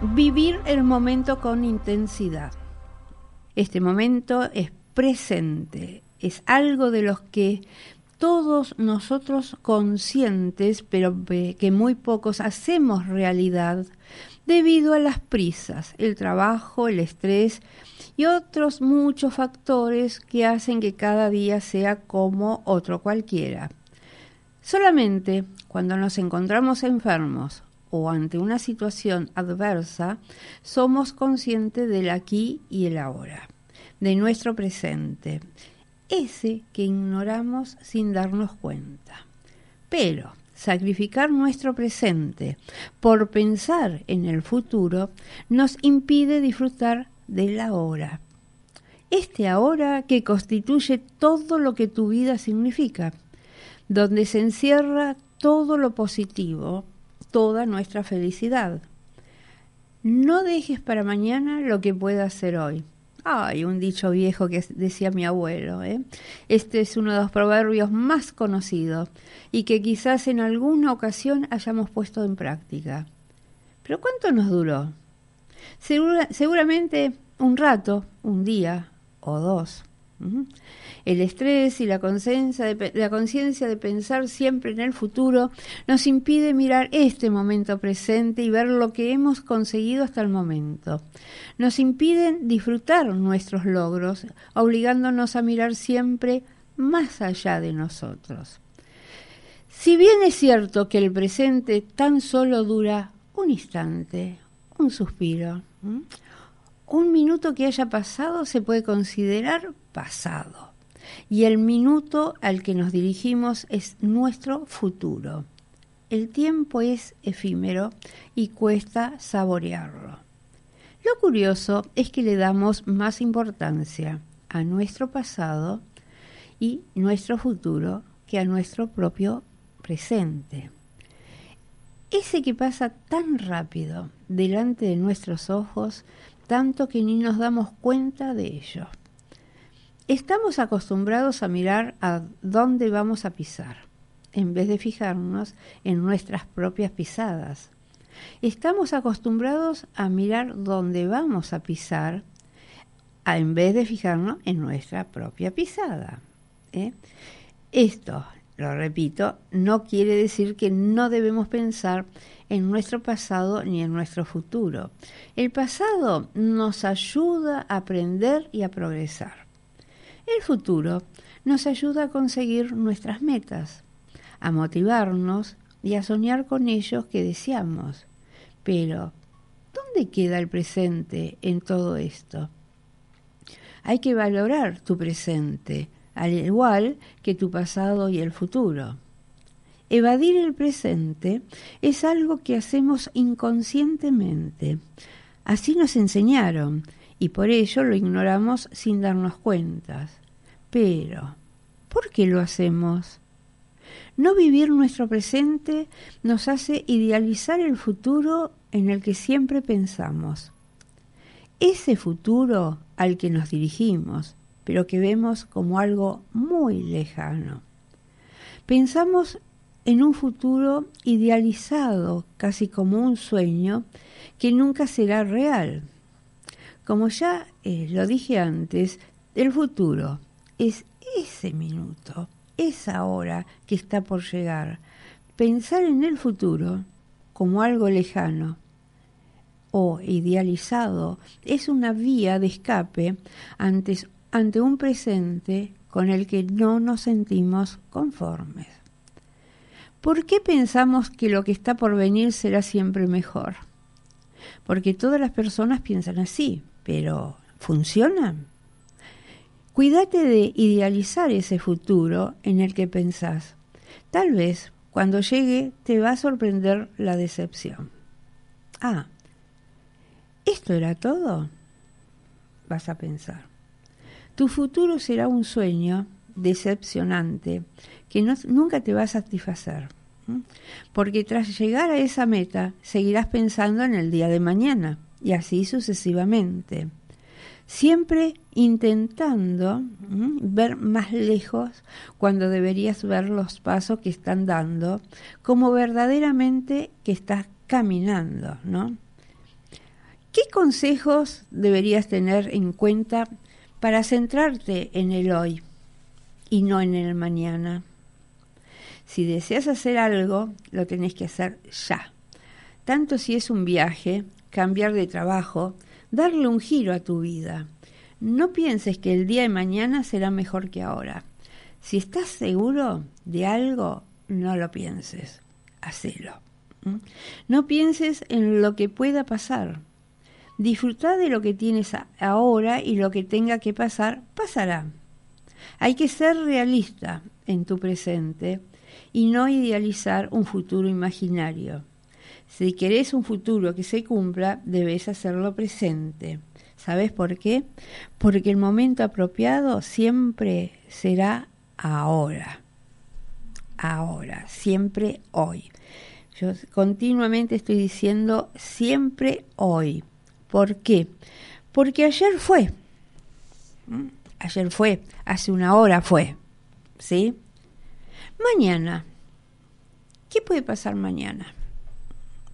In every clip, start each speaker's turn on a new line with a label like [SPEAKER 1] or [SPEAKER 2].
[SPEAKER 1] Vivir el momento con intensidad. Este momento es presente, es algo de los que todos nosotros conscientes, pero que muy pocos hacemos realidad debido a las prisas, el trabajo, el estrés y otros muchos factores que hacen que cada día sea como otro cualquiera. Solamente cuando nos encontramos enfermos o ante una situación adversa, somos conscientes del aquí y el ahora, de nuestro presente, ese que ignoramos sin darnos cuenta. Pero sacrificar nuestro presente por pensar en el futuro nos impide disfrutar del ahora. Este ahora que constituye todo lo que tu vida significa, donde se encierra todo lo positivo, toda nuestra felicidad. No dejes para mañana lo que puedas hacer hoy. Hay un dicho viejo que decía mi abuelo. ¿eh? Este es uno de los proverbios más conocidos y que quizás en alguna ocasión hayamos puesto en práctica. Pero ¿cuánto nos duró? seguramente un rato, un día o dos. El estrés y la conciencia de, pensar siempre en el futuro nos impide mirar este momento presente y ver lo que hemos conseguido hasta el momento. Nos impiden disfrutar nuestros logros, obligándonos a mirar siempre más allá de nosotros. Si bien es cierto que el presente tan solo dura un instante, un suspiro, un minuto que haya pasado se puede considerar pasado y el minuto al que nos dirigimos es nuestro futuro. El tiempo es efímero y cuesta saborearlo. Lo curioso es que le damos más importancia a nuestro pasado y nuestro futuro que a nuestro propio presente. Ese que pasa tan rápido delante de nuestros ojos tanto que ni nos damos cuenta de ello. Estamos acostumbrados a mirar a dónde vamos a pisar, en vez de fijarnos en nuestras propias pisadas. Estamos acostumbrados a mirar dónde vamos a pisar, en vez de fijarnos en nuestra propia pisada. ¿eh? Esto, lo repito, no quiere decir que no debemos pensar en nuestro pasado ni en nuestro futuro. El pasado nos ayuda a aprender y a progresar. El futuro nos ayuda a conseguir nuestras metas, a motivarnos y a soñar con ellos que deseamos. Pero, ¿dónde queda el presente en todo esto? Hay que valorar tu presente, al igual que tu pasado y el futuro. Evadir el presente es algo que hacemos inconscientemente. Así nos enseñaron y por ello lo ignoramos sin darnos cuentas. Pero, ¿por qué lo hacemos? No vivir nuestro presente nos hace idealizar el futuro en el que siempre pensamos. Ese futuro al que nos dirigimos, pero que vemos como algo muy lejano. Pensamos en un futuro idealizado, casi como un sueño, que nunca será real. Como ya eh, lo dije antes, el futuro es ese minuto, esa hora que está por llegar. Pensar en el futuro como algo lejano o idealizado es una vía de escape ante un presente con el que no nos sentimos conformes. ¿Por qué pensamos que lo que está por venir será siempre mejor? Porque todas las personas piensan así, pero ¿funciona? Cuídate de idealizar ese futuro en el que pensás. Tal vez cuando llegue te va a sorprender la decepción. Ah, ¿Esto era todo? Vas a pensar. Tu futuro será un sueño decepcionante que nunca te va a satisfacer. Porque tras llegar a esa meta seguirás pensando en el día de mañana y así sucesivamente. Siempre intentando ver más lejos cuando deberías ver los pasos que están dando, como verdaderamente que estás caminando, ¿no? ¿Qué consejos deberías tener en cuenta para centrarte en el hoy y no en el mañana? Si deseas hacer algo, lo tenés que hacer ya. Tanto si es un viaje, cambiar de trabajo, darle un giro a tu vida. No pienses que el día de mañana será mejor que ahora. Si estás seguro de algo, no lo pienses, hacelo. No pienses en lo que pueda pasar. Disfruta de lo que tienes ahora y lo que tenga que pasar, pasará. Hay que ser realista en tu presente y no idealizar un futuro imaginario. Si querés un futuro que se cumpla, debes hacerlo presente. ¿Sabes por qué? Porque el momento apropiado siempre será ahora. Ahora, siempre hoy. Yo continuamente estoy diciendo siempre hoy. ¿Por qué? Porque ayer fue. ¿Mm? Ayer fue, hace una hora fue. ¿Sí? Mañana. ¿Qué puede pasar mañana?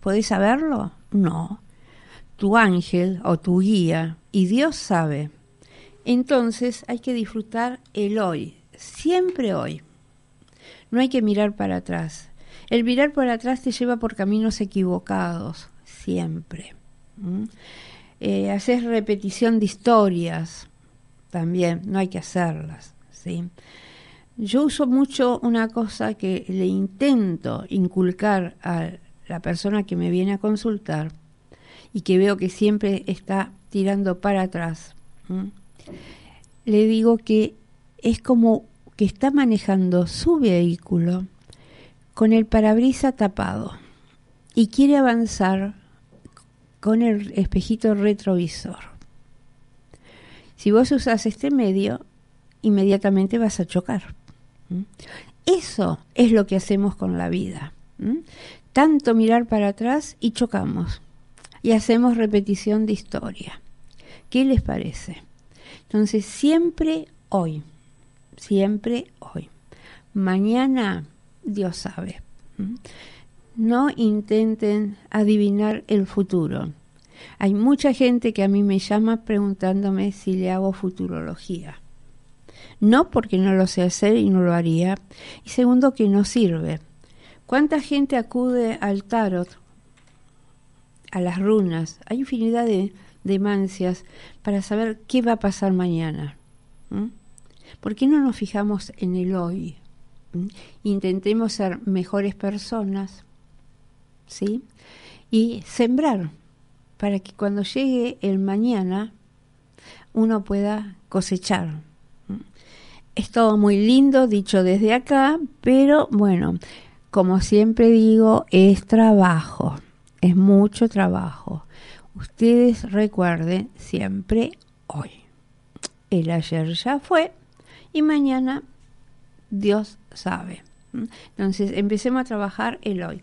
[SPEAKER 1] ¿Podés saberlo? No. Tu ángel o tu guía y Dios sabe. Entonces hay que disfrutar el hoy, siempre hoy. No hay que mirar para atrás. El mirar para atrás te lleva por caminos equivocados, siempre. ¿Mm? Eh, haces repetición de historias, también, no hay que hacerlas. ¿sí? Yo uso mucho una cosa que le intento inculcar a la persona que me viene a consultar y que veo que siempre está tirando para atrás, le digo que es como que está manejando su vehículo con el parabrisa tapado y quiere avanzar con el espejito retrovisor. Si vos usas este medio, inmediatamente vas a chocar. Eso es lo que hacemos con la vida tanto mirar para atrás y chocamos y hacemos repetición de historia. ¿Qué les parece? Entonces, siempre hoy, siempre hoy. Mañana, Dios sabe. No intenten adivinar el futuro. Hay mucha gente que a mí me llama preguntándome si le hago futurología. No porque no lo sé hacer y no lo haría. Y segundo, que no sirve ¿Cuánta gente acude al tarot, a las runas? Hay infinidad de, mancias para saber qué va a pasar mañana. ¿Por qué no nos fijamos en el hoy? Intentemos ser mejores personas, ¿sí? Y sembrar para que cuando llegue el mañana uno pueda cosechar. Es todo muy lindo dicho desde acá, pero bueno, como siempre digo, es trabajo, es mucho trabajo. Ustedes recuerden siempre hoy. El ayer ya fue y mañana Dios sabe. Entonces empecemos a trabajar el hoy.